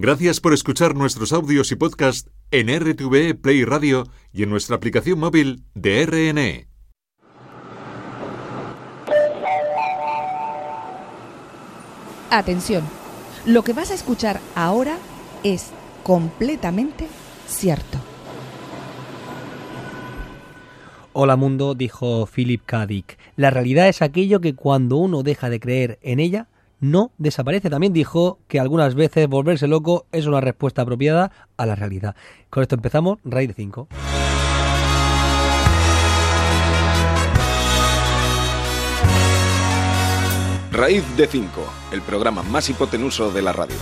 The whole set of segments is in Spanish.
Gracias por escuchar nuestros audios y podcast en RTV Play Radio y en nuestra aplicación móvil de RNE. Atención, lo que vas a escuchar ahora es completamente cierto. Hola mundo, dijo Philip K. Dick. La realidad es aquello que cuando uno deja de creer en ella, no desaparece. También dijo que algunas veces volverse loco es una respuesta apropiada a la realidad. Con esto empezamos, Raíz de 5. Raíz de 5, el programa más hipotenuso de la radio.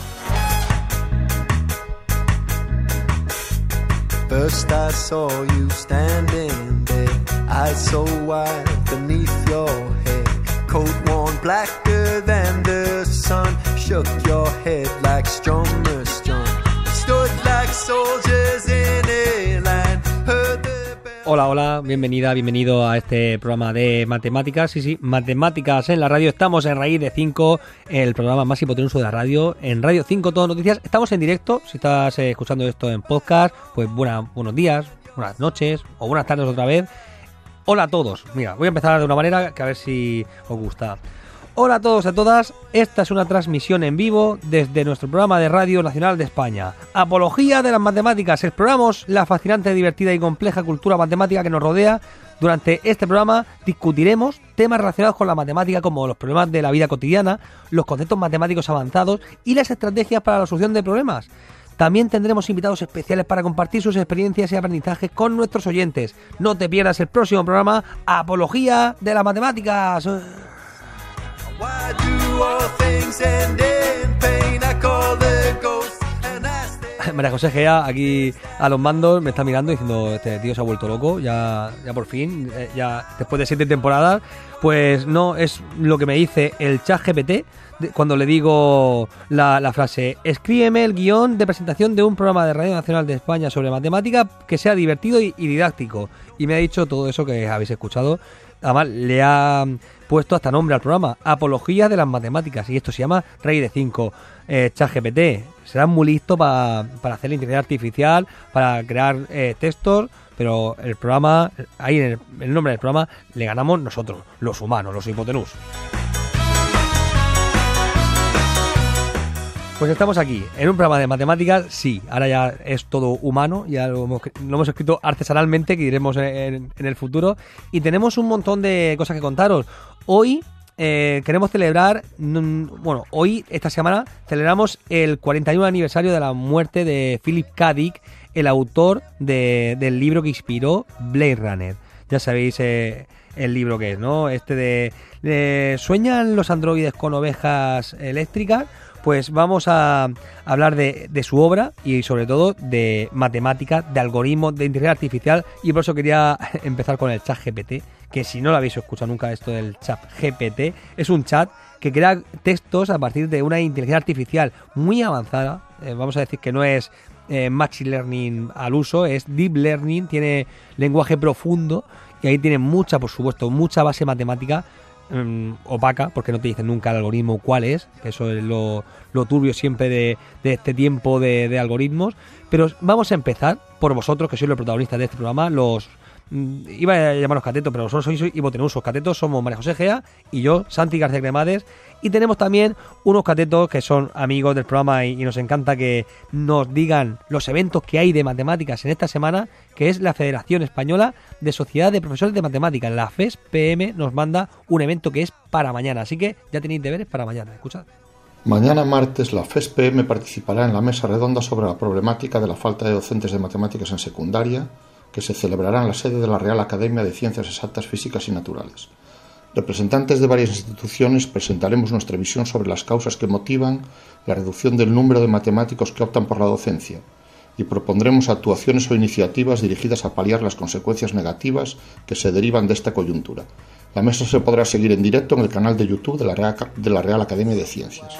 First I saw you standing there, eyes so wide beneath your head, coat worn blacker than the Hola, hola, bienvenida, bienvenido a este programa de matemáticas. Sí, sí, matemáticas en la radio. Estamos en Raíz de 5, el programa más hipotenuso de la radio. En Radio 5 Todo Noticias. Estamos en directo. Si estás eh, escuchando esto en podcast, pues buena, buenos días, buenas noches o buenas tardes otra vez. Hola a todos. Mira, voy a empezar de una manera que a ver si os gusta. Hola a todos y a todas, esta es una transmisión en vivo desde nuestro programa de Radio Nacional de España. Apología de las matemáticas, exploramos la fascinante, divertida y compleja cultura matemática que nos rodea. Durante este programa discutiremos temas relacionados con la matemática como los problemas de la vida cotidiana, los conceptos matemáticos avanzados y las estrategias para la solución de problemas. También tendremos invitados especiales para compartir sus experiencias y aprendizajes con nuestros oyentes. No te pierdas el próximo programa Apología de las Matemáticas. María José Gea, aquí a los mandos, me está mirando diciendo, este tío se ha vuelto loco, ya, ya por fin, eh, ya después de siete temporadas, pues no, es lo que me dice el chat GPT cuando le digo la, la frase, escríbeme el guion de presentación de un programa de Radio Nacional de España sobre matemática que sea divertido y, y didáctico. Y me ha dicho todo eso que habéis escuchado. Además, le ha puesto hasta nombre al programa, Apología de las Matemáticas, y esto se llama Rey de 5. Eh, ChatGPT, será muy listo pa- para hacer la inteligencia artificial, para crear eh, textos, pero el programa, ahí en el, el nombre del programa, le ganamos nosotros, los humanos, los hipotenús. Pues estamos aquí, en un programa de matemáticas, sí, ahora ya es todo humano, ya lo hemos, lo hemos escrito artesanalmente, que diremos en, en el futuro, y tenemos un montón de cosas que contaros. Hoy eh, queremos celebrar, mm, bueno, hoy, esta semana, celebramos el 41 aniversario de la muerte de Philip K. Dick, el autor de- del libro que inspiró Blade Runner. Ya sabéis eh, el libro que es, ¿no? Este de, de ¿Sueñan los androides con ovejas eléctricas? Pues vamos a hablar de, su obra y sobre todo de matemáticas, de algoritmos, de inteligencia artificial. Y por eso quería empezar con el chat GPT, que si no lo habéis escuchado nunca esto del chat GPT, es un chat que crea textos a partir de una inteligencia artificial muy avanzada, eh, vamos a decir que no es eh, Machine Learning al uso, es Deep Learning, tiene lenguaje profundo y ahí tiene mucha, por supuesto, mucha base matemática mm, opaca, porque no te dicen nunca el algoritmo cuál es, eso es lo, lo turbio siempre de, de este tiempo de, de algoritmos. Pero vamos a empezar por vosotros, que sois los protagonistas de este programa, los... mm, Iba a llamaros catetos, pero vosotros sois hipotenusos. Catetos somos María José Gea y yo, Santi García Cremades. Y tenemos también unos catetos que son amigos del programa y, nos encanta que nos digan los eventos que hay de matemáticas en esta semana, que es la Federación Española de Sociedad de Profesores de Matemáticas. La FES PM nos manda un evento que es para mañana, así que ya tenéis deberes para mañana. Escuchad. Mañana martes la FESPM participará en la mesa redonda sobre la problemática de la falta de docentes de matemáticas en secundaria, que se celebrará en la sede de la Real Academia de Ciencias Exactas, Físicas y Naturales. Representantes de varias instituciones presentaremos nuestra visión sobre las causas que motivan la reducción del número de matemáticos que optan por la docencia y propondremos actuaciones o iniciativas dirigidas a paliar las consecuencias negativas que se derivan de esta coyuntura. La mesa se podrá seguir en directo en el canal de YouTube de la Real, Academia de Ciencias.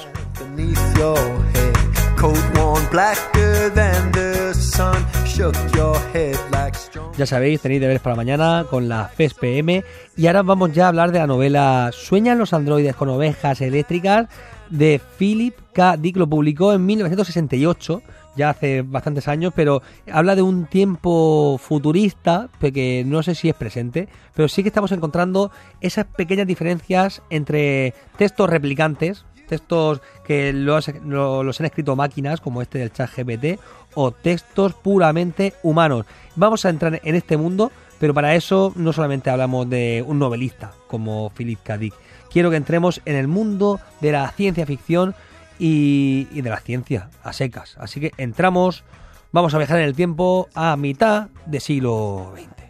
Ya sabéis, tenéis deberes para mañana con la FESPM. Y ahora vamos ya a hablar de la novela ¿Sueñan los androides con ovejas eléctricas? de Philip K. Dick. Lo publicó en 1968, ya hace bastantes años, pero habla de un tiempo futurista, que no sé si es presente, pero sí que estamos encontrando esas pequeñas diferencias entre textos replicantes, textos que los, lo- los han escrito máquinas, como este del chat GPT, o textos puramente humanos. Vamos a entrar en este mundo, pero para eso no solamente hablamos de un novelista como Philip K. Dick. Quiero que entremos en el mundo de la ciencia ficción y, y de la ciencia a secas. Así que entramos, vamos a viajar en el tiempo a mitad de siglo XX.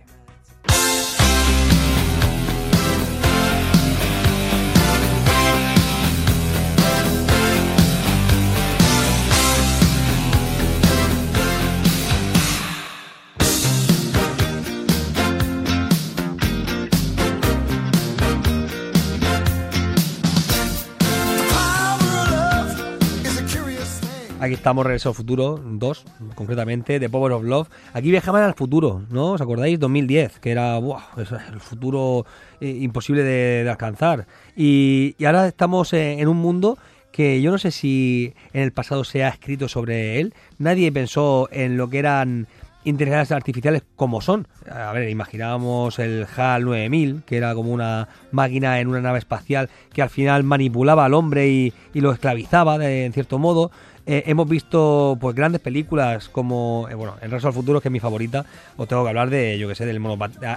Aquí estamos, Regreso al Futuro 2, concretamente, de Power of Love. Aquí viajaban al futuro, ¿no? ¿Os acordáis? 2010, que era el futuro eh, imposible de, alcanzar. Y, ahora estamos en un mundo que yo no sé si en el pasado se ha escrito sobre él. Nadie pensó en lo que eran inteligencias artificiales como son. A ver, imaginábamos el HAL 9000, que era como una máquina en una nave espacial que al final manipulaba al hombre y, y lo esclavizaba de, en cierto modo. Eh, hemos visto pues grandes películas como, eh, bueno, El Regreso al Futuro, que es mi favorita. Os tengo que hablar de, yo que sé, del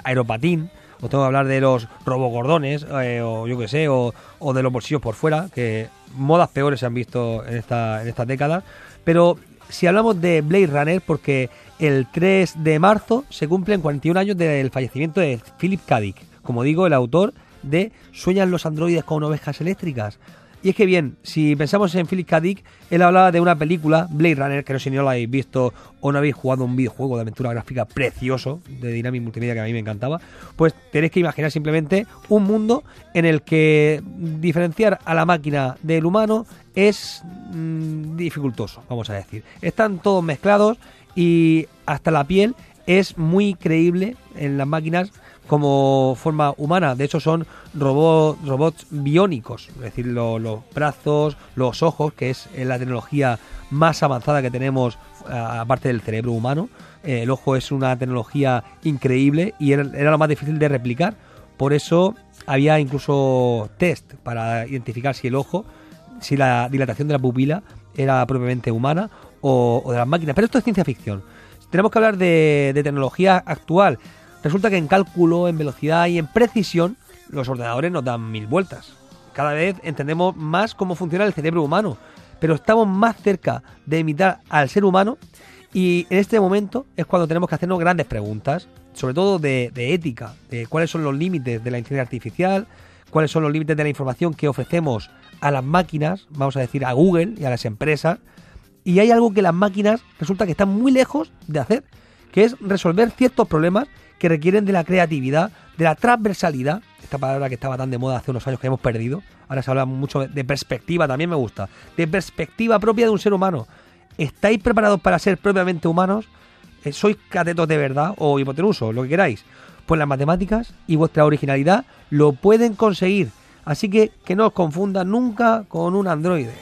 aeropatín. Os tengo que hablar de los robogordones, eh, o yo que sé, o, o de los bolsillos por fuera, que modas peores se han visto en, esta, en estas décadas. Pero si hablamos de Blade Runner, porque el 3 de marzo se cumplen 41 años del fallecimiento de Philip K. Dick, como digo, el autor de Sueñan los androides con ovejas eléctricas. Y es que bien, si pensamos en Philip K. Dick, él hablaba de una película, Blade Runner, que no sé si no la habéis visto o no habéis jugado un videojuego de aventura gráfica precioso de Dynamic Multimedia que a mí me encantaba, pues tenéis que imaginar simplemente un mundo en el que diferenciar a la máquina del humano es mm, dificultoso, vamos a decir. Están todos mezclados y hasta la piel es muy creíble en las máquinas como forma humana. De hecho, son robo- robots biónicos, es decir, lo- los brazos, los ojos, que es la tecnología más avanzada que tenemos, aparte del cerebro humano. Eh, el ojo es una tecnología increíble y era, era lo más difícil de replicar. Por eso había incluso test para identificar si el ojo, si la dilatación de la pupila era propiamente humana o, o de las máquinas. Pero esto es ciencia ficción. Tenemos que hablar de, de tecnología actual. Resulta que en cálculo, en velocidad y en precisión, los ordenadores nos dan mil vueltas. Cada vez entendemos más cómo funciona el cerebro humano, pero estamos más cerca de imitar al ser humano y en este momento es cuando tenemos que hacernos grandes preguntas, sobre todo de, ética, de cuáles son los límites de la inteligencia artificial, cuáles son los límites de la información que ofrecemos a las máquinas, vamos a decir a Google y a las empresas, y hay algo que las máquinas resulta que están muy lejos de hacer, que es resolver ciertos problemas que requieren de la creatividad, de la transversalidad, esta palabra que estaba tan de moda hace unos años que hemos perdido, ahora se habla mucho de perspectiva, también me gusta, de perspectiva propia de un ser humano. ¿Estáis preparados para ser propiamente humanos? Eh, ¿Sois catetos de verdad o hipotenusos, lo que queráis? Pues las matemáticas y vuestra originalidad lo pueden conseguir. Así que que no os confundan nunca con un androide.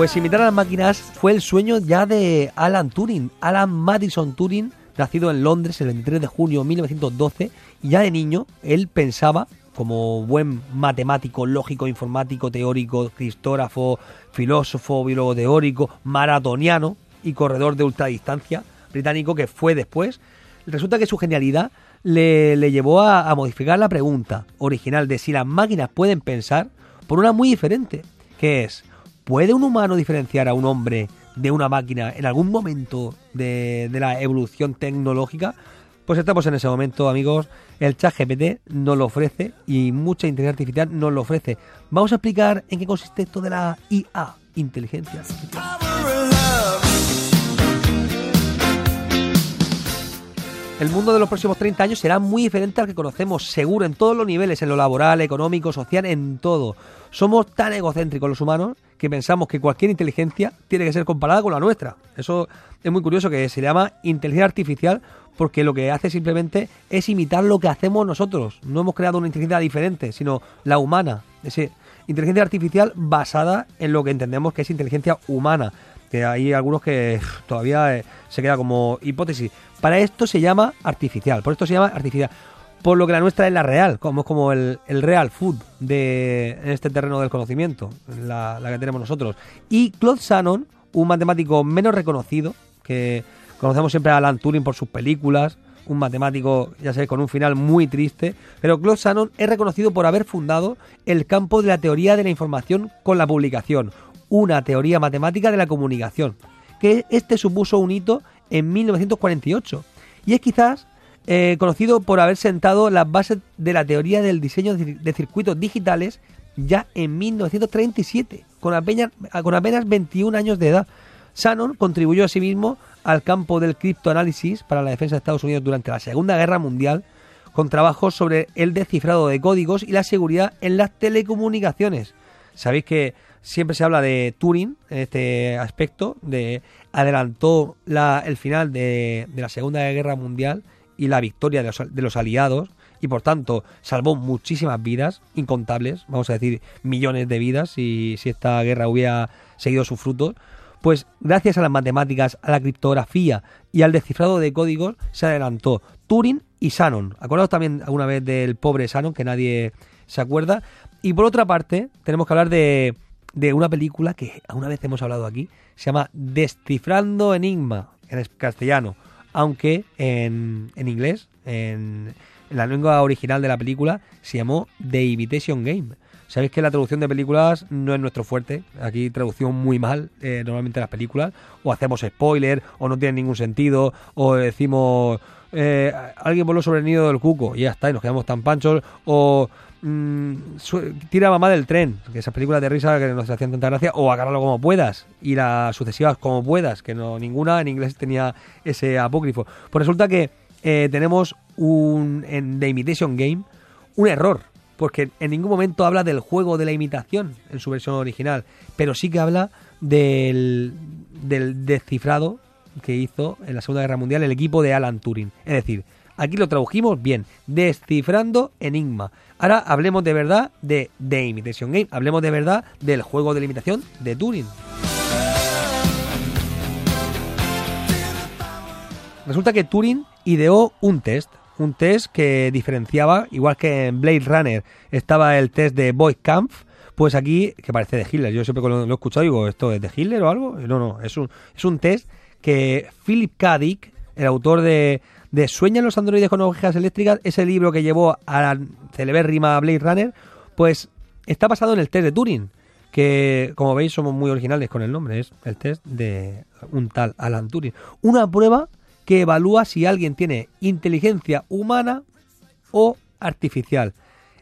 Pues imitar a las máquinas fue el sueño ya de Alan Turing, Alan Madison Turing, nacido en Londres el 23 de junio de 1912, y ya de niño él pensaba, como buen matemático, lógico, informático, teórico, cristógrafo, filósofo, biólogo teórico, maratoniano y corredor de ultradistancia británico que fue después, resulta que su genialidad le, le llevó a, a modificar la pregunta original de si las máquinas pueden pensar por una muy diferente, que es, ¿puede un humano diferenciar a un hombre de una máquina en algún momento de, la evolución tecnológica? Pues estamos en ese momento, amigos. El chat GPT nos lo ofrece y mucha inteligencia artificial nos lo ofrece. Vamos a explicar en qué consiste esto de la IA, inteligencia el mundo de los próximos 30 años será muy diferente al que conocemos, seguro, en todos los niveles, en lo laboral, económico, social, en todo. Somos tan egocéntricos los humanos que pensamos que cualquier inteligencia tiene que ser comparada con la nuestra. Eso es muy curioso que se llama inteligencia artificial porque lo que hace simplemente es imitar lo que hacemos nosotros. No hemos creado una inteligencia diferente, sino la humana. Es decir, inteligencia artificial basada en lo que entendemos que es inteligencia humana. Que hay algunos que todavía eh, se queda como hipótesis. Para esto se llama artificial. Por esto se llama artificial. Por lo que la nuestra es la real, como es como el, el real food de en este terreno del conocimiento, la, la que tenemos nosotros. Y Claude Shannon, un matemático menos reconocido, que conocemos siempre a Alan Turing por sus películas, un matemático, ya sabéis, con un final muy triste, pero Claude Shannon es reconocido por haber fundado el campo de la teoría de la información con la publicación, una teoría matemática de la comunicación, que este supuso un hito en 1948 y es quizás eh, conocido por haber sentado las bases de la teoría del diseño de circuitos digitales ya en 1937, con apenas, con apenas 21 años de edad. Shannon contribuyó asimismo al campo del criptoanálisis para la defensa de Estados Unidos durante la Segunda Guerra Mundial, con trabajos sobre el descifrado de códigos y la seguridad en las telecomunicaciones. Sabéis que siempre se habla de Turing en este aspecto, de adelantó la- el final de, de la Segunda Guerra Mundial y la victoria de los, aliados y por tanto salvó muchísimas vidas, incontables, vamos a decir millones de vidas si, si esta guerra hubiera seguido sus frutos. Pues gracias a las matemáticas, a la criptografía y al descifrado de códigos se adelantó Turing y Shannon. Acordaos también alguna vez del pobre Shannon que nadie se acuerda. Y por otra parte, tenemos que hablar de, de una película que alguna vez hemos hablado aquí, se llama Descifrando Enigma, en castellano, aunque en, en inglés, en, en la lengua original de la película, se llamó The Imitation Game. Sabéis que la traducción de películas no es nuestro fuerte, aquí traducción muy mal, eh, normalmente las películas, o hacemos spoiler, o no tienen ningún sentido, o decimos, eh, alguien voló sobre el nido del cuco, y ya está, y nos quedamos tan panchos, o mm, su- tira mamá del tren, que esas películas de risa que nos hacían tanta gracia, o agárralo como puedas, y las sucesivas como puedas, que no ninguna en inglés tenía ese apócrifo. Pues resulta que eh, tenemos un en The Imitation Game un error, porque en ningún momento habla del juego de la imitación en su versión original, pero sí que habla del, del descifrado que hizo en la Segunda Guerra Mundial el equipo de Alan Turing. Es decir, aquí lo tradujimos bien, descifrando enigma. Ahora hablemos de verdad de The Imitation Game, hablemos de verdad del juego de la imitación de Turing. Resulta que Turing ideó un test, un test que diferenciaba, igual que en Blade Runner estaba el test de Boy Kampf, pues aquí, que parece de Hitler, yo siempre cuando lo he escuchado digo, ¿esto es de Hitler o algo? No, no, es un, es un test que Philip K. Dick, el autor de, de Sueñan los androides con ovejas eléctricas, ese libro que llevó a la celebérrima Blade Runner, pues está basado en el test de Turing, que como veis somos muy originales con el nombre, es el test de un tal Alan Turing. Una prueba que evalúa si alguien tiene inteligencia humana o artificial.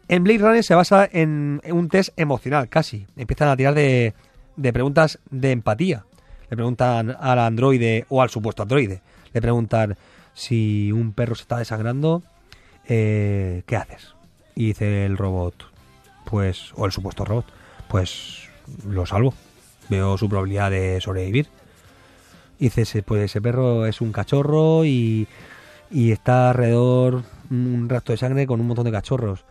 En Blade Runner se basa en un test emocional, casi. Empiezan a tirar de, de preguntas de empatía. Le preguntan al androide o al supuesto androide. Le preguntan si un perro se está desangrando, eh, ¿qué haces? Y dice el robot, pues, o el supuesto robot, pues lo salvo. Veo su probabilidad de sobrevivir. Y dice, "Ese- pues ese perro es un cachorro y, y está alrededor un rastro de sangre con un montón de cachorros.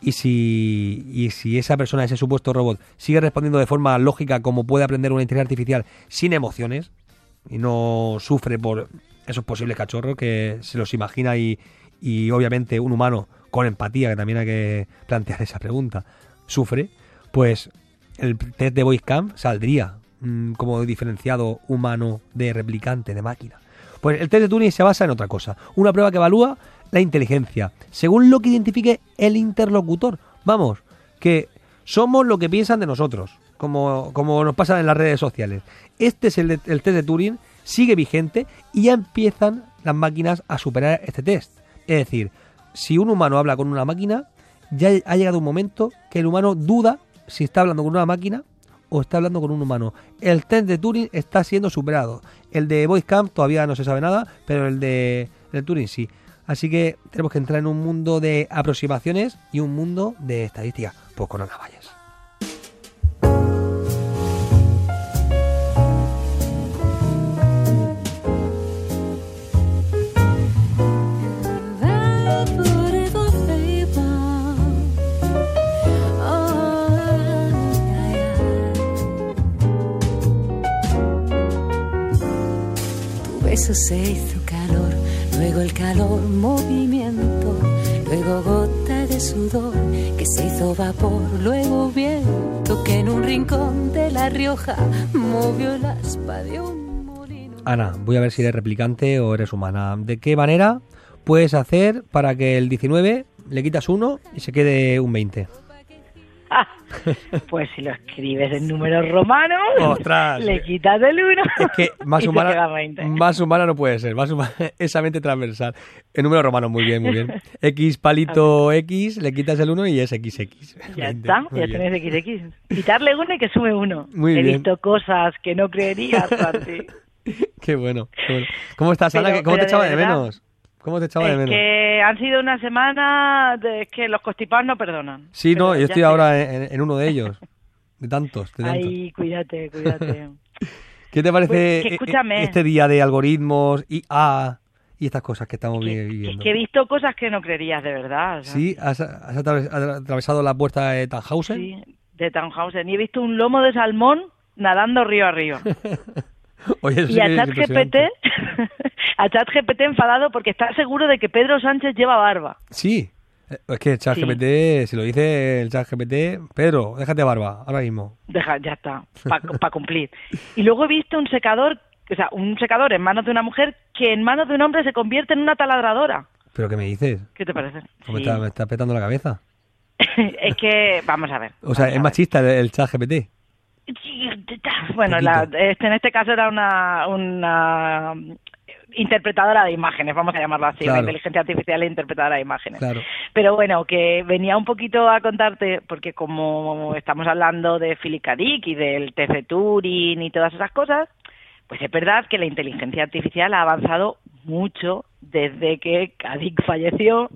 Y si, y si esa persona, ese supuesto robot, sigue respondiendo de forma lógica como puede aprender una inteligencia artificial sin emociones y no sufre por esos posibles cachorros que se los imagina y, y obviamente un humano con empatía, que también hay que plantear esa pregunta, sufre, pues el test de Voice Camp saldría mm, como diferenciado humano de replicante, de máquina. Pues el test de Turing se basa en otra cosa, una prueba que evalúa la inteligencia, según lo que identifique el interlocutor. Vamos, que somos lo que piensan de nosotros, como, como nos pasa en las redes sociales. Este es el, el test de Turing, sigue vigente y ya empiezan las máquinas a superar este test. Es decir, si un humano habla con una máquina, ya ha llegado un momento que el humano duda si está hablando con una máquina o está hablando con un humano. El test de Turing está siendo superado. El de Voice Camp todavía no se sabe nada, pero el de, Turing sí. Así que tenemos que entrar en un mundo de aproximaciones y un mundo de estadística. Pues con Ana Valles. Tu beso se hizo calor, luego el calor movimiento, luego gota de sudor que se hizo vapor, luego viento que en un rincón de La Rioja movió el aspa de un molino. Ana, voy a ver si eres replicante o eres humana. ¿De qué manera puedes hacer para que el 19 le quitas uno y se quede un 20? Pues si lo escribes en números romanos, ¡Ostras! le quitas el 1 Es que más humana, 20. más humana no puede ser, más humana, esa mente transversal. En número romano, muy bien, muy bien. X palito X, le quitas el 1 y es XX. Ya está, muy ya bien. tienes XX. Quitarle uno y que sube uno. Muy He bien. visto cosas que no creerías, Santi. Qué bueno, qué bueno. ¿Cómo estás, Ana? Pero- ¿Cómo te pero de echaba de verdad, menos? ¿Cómo te echaba de menos? que han sido una semana de que los constipados no perdonan. Sí, no, yo estoy ahora en, en uno de ellos. De tantos, de tantos. Ay, cuídate, cuídate. ¿Qué te parece Pues, que e- este día de algoritmos, IA y estas cosas que estamos Que- viviendo? es que he visto cosas que no creerías de verdad. ¿Sí? ¿Has, has atravesado la puerta de Tannhausen? sí, de Tannhausen. Y he visto un lomo de salmón nadando río arriba. Oye, y a ChatGPT, a ChatGPT enfadado porque está seguro de que Pedro Sánchez lleva barba. Sí. Eh, Es que el chat Sí. Si lo dice el chat GPT, Pedro, déjate barba, ahora mismo. Deja, ya está, para cumplir. Y luego he visto un secador, o sea, un secador en manos de una mujer que en manos de un hombre se convierte en una taladradora. ¿Pero qué me dices? ¿Qué te parece? ¿O me, Sí. está, me está petando la cabeza? es que, vamos a ver. O sea, es machista el, el chat GPT. Bueno, la- este, en este caso era una, una interpretadora de imágenes, vamos a llamarlo así, Claro. una inteligencia artificial e interpretadora de imágenes. Claro. Pero bueno, que venía un poquito a contarte, porque como estamos hablando de Philip K. Dick y del TC Turing y todas esas cosas, pues es verdad que la inteligencia artificial ha avanzado mucho desde que K. Dick falleció,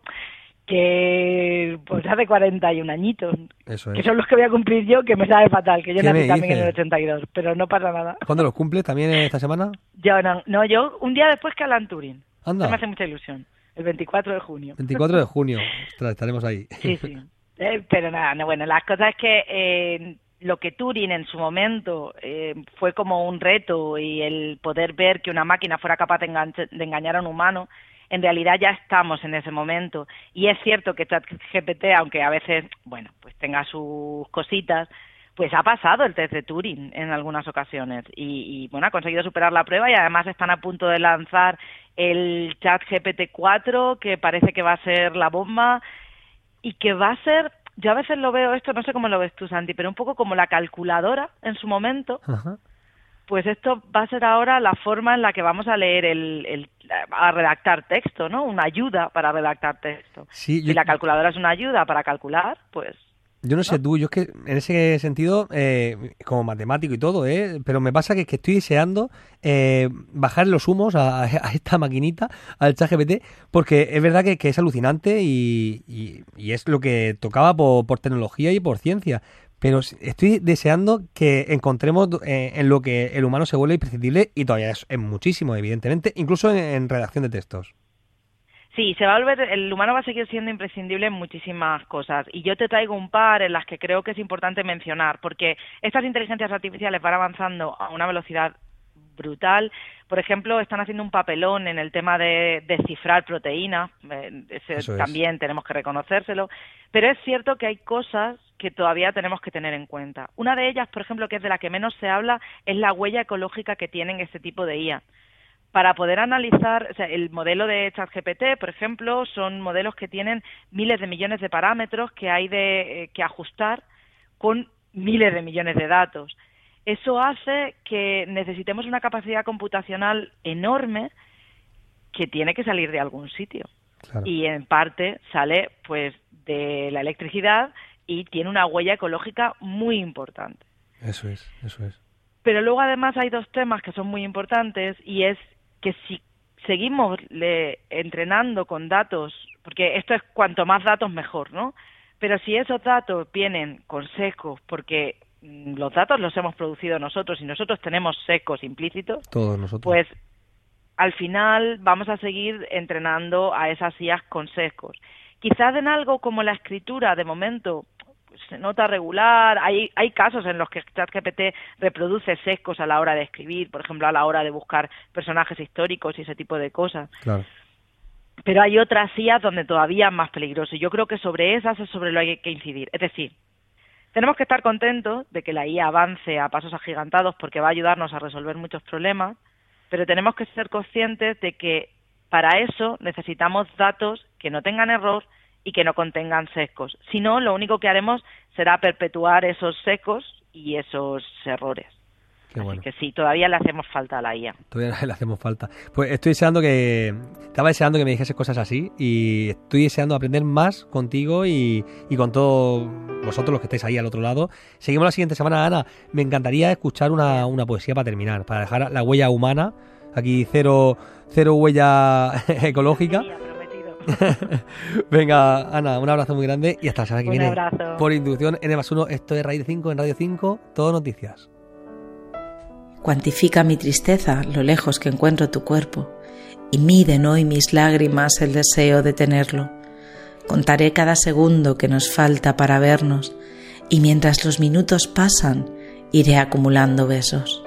que pues hace 41 añitos, Eso que es. son los que voy a cumplir yo, que me sabe fatal, que yo ¿Qué nací también en el dices? 82, pero no pasa nada. ¿Cuándo los cumples? ¿También esta semana? Yo no, no, yo un día después que Alan Turing. Anda. Eso me hace mucha ilusión. El 24 de junio. 24 de junio. Ostras, estaremos ahí. Sí, sí. Eh, pero nada, no, bueno, las cosas es que eh, lo que Turing en su momento eh, fue como un reto y el poder ver que una máquina fuera capaz de, enganche- de engañar a un humano, en realidad ya estamos en ese momento. Y es cierto que ChatGPT, aunque a veces, bueno, pues tenga sus cositas, pues ha pasado el test de Turing en algunas ocasiones y, y, bueno, ha conseguido superar la prueba y además están a punto de lanzar el chat GPT-4 que parece que va a ser la bomba y que va a ser, yo a veces lo veo esto, no sé cómo lo ves tú Santi, pero un poco como la calculadora en su momento, Ajá. Pues esto va a ser ahora la forma en la que vamos a leer el, el a redactar texto, ¿no? Una ayuda para redactar texto. Sí, Si yo- la calculadora es una ayuda para calcular, pues Yo no sé tú, yo es que en ese sentido, eh, como matemático y todo, ¿eh? pero me pasa que, que estoy deseando eh, bajar los humos a, a esta maquinita, al ChatGPT, porque es verdad que, que es alucinante y, y- y es lo que tocaba por, por tecnología y por ciencia. Pero estoy deseando que encontremos eh, en lo que el humano se vuelve imprescindible y todavía es, es muchísimo, evidentemente, incluso en, en redacción de textos. Sí, se va a volver, el humano va a seguir siendo imprescindible en muchísimas cosas. Y yo te traigo un par en las que creo que es importante mencionar, porque estas inteligencias artificiales van avanzando a una velocidad brutal. Por ejemplo, están haciendo un papelón en el tema de descifrar proteínas, eh, es. también tenemos que reconocérselo. Pero es cierto que hay cosas que todavía tenemos que tener en cuenta. Una de ellas, por ejemplo, que es de la que menos se habla, es la huella ecológica que tienen este tipo de IA para poder analizar, o sea, el modelo de ChatGPT, por ejemplo, son modelos que tienen miles de millones de parámetros que hay de, eh, que ajustar con miles de millones de datos. Eso hace que necesitemos una capacidad computacional enorme que tiene que salir de algún sitio. Claro. Y en parte sale pues de la electricidad y tiene una huella ecológica muy importante. Eso es, eso es. Pero luego además hay dos temas que son muy importantes y es que si, seguimos le, entrenando con datos, porque esto es cuanto más datos mejor, ¿no? Pero si esos datos vienen con sesgos, porque mm, los datos los hemos producido nosotros y nosotros tenemos secos implícitos, Todos nosotros. pues al final vamos a seguir entrenando a esas IAs con sesgos. Quizás en algo como la escritura, de momento, se nota regular. Hay, hay casos en los que ChatGPT reproduce sesgos a la hora de escribir, por ejemplo, a la hora de buscar personajes históricos y ese tipo de cosas. Claro. Pero hay otras IAs donde todavía es más peligroso. Y yo creo que sobre esas es sobre lo que hay que incidir. Es decir, tenemos que estar contentos de que la IA avance a pasos agigantados porque va a ayudarnos a resolver muchos problemas, pero tenemos que ser conscientes de que para eso necesitamos datos que no tengan error y que no contengan sesgos. Si no, lo único que haremos será perpetuar esos sesgos y esos errores. Qué bueno. Que sí, todavía le hacemos falta a la IA. Todavía le hacemos falta. Pues estoy deseando que. Estaba deseando que me dijese cosas así y estoy deseando aprender más contigo y, y con todos vosotros los que estáis ahí al otro lado. Seguimos la siguiente semana, Ana. Me encantaría escuchar una, una poesía para terminar, para dejar la huella humana. Aquí cero, cero huella ecológica. Venga, Ana, un abrazo muy grande y hasta la semana que Un viene. abrazo. Por inducción, N más 1, esto es Radio 5 en Radio 5, todo noticias. Cuantifica mi tristeza lo lejos que encuentro tu cuerpo, y miden hoy mis lágrimas el deseo de tenerlo. Contaré cada segundo que nos falta para vernos, y mientras los minutos pasan, iré acumulando besos.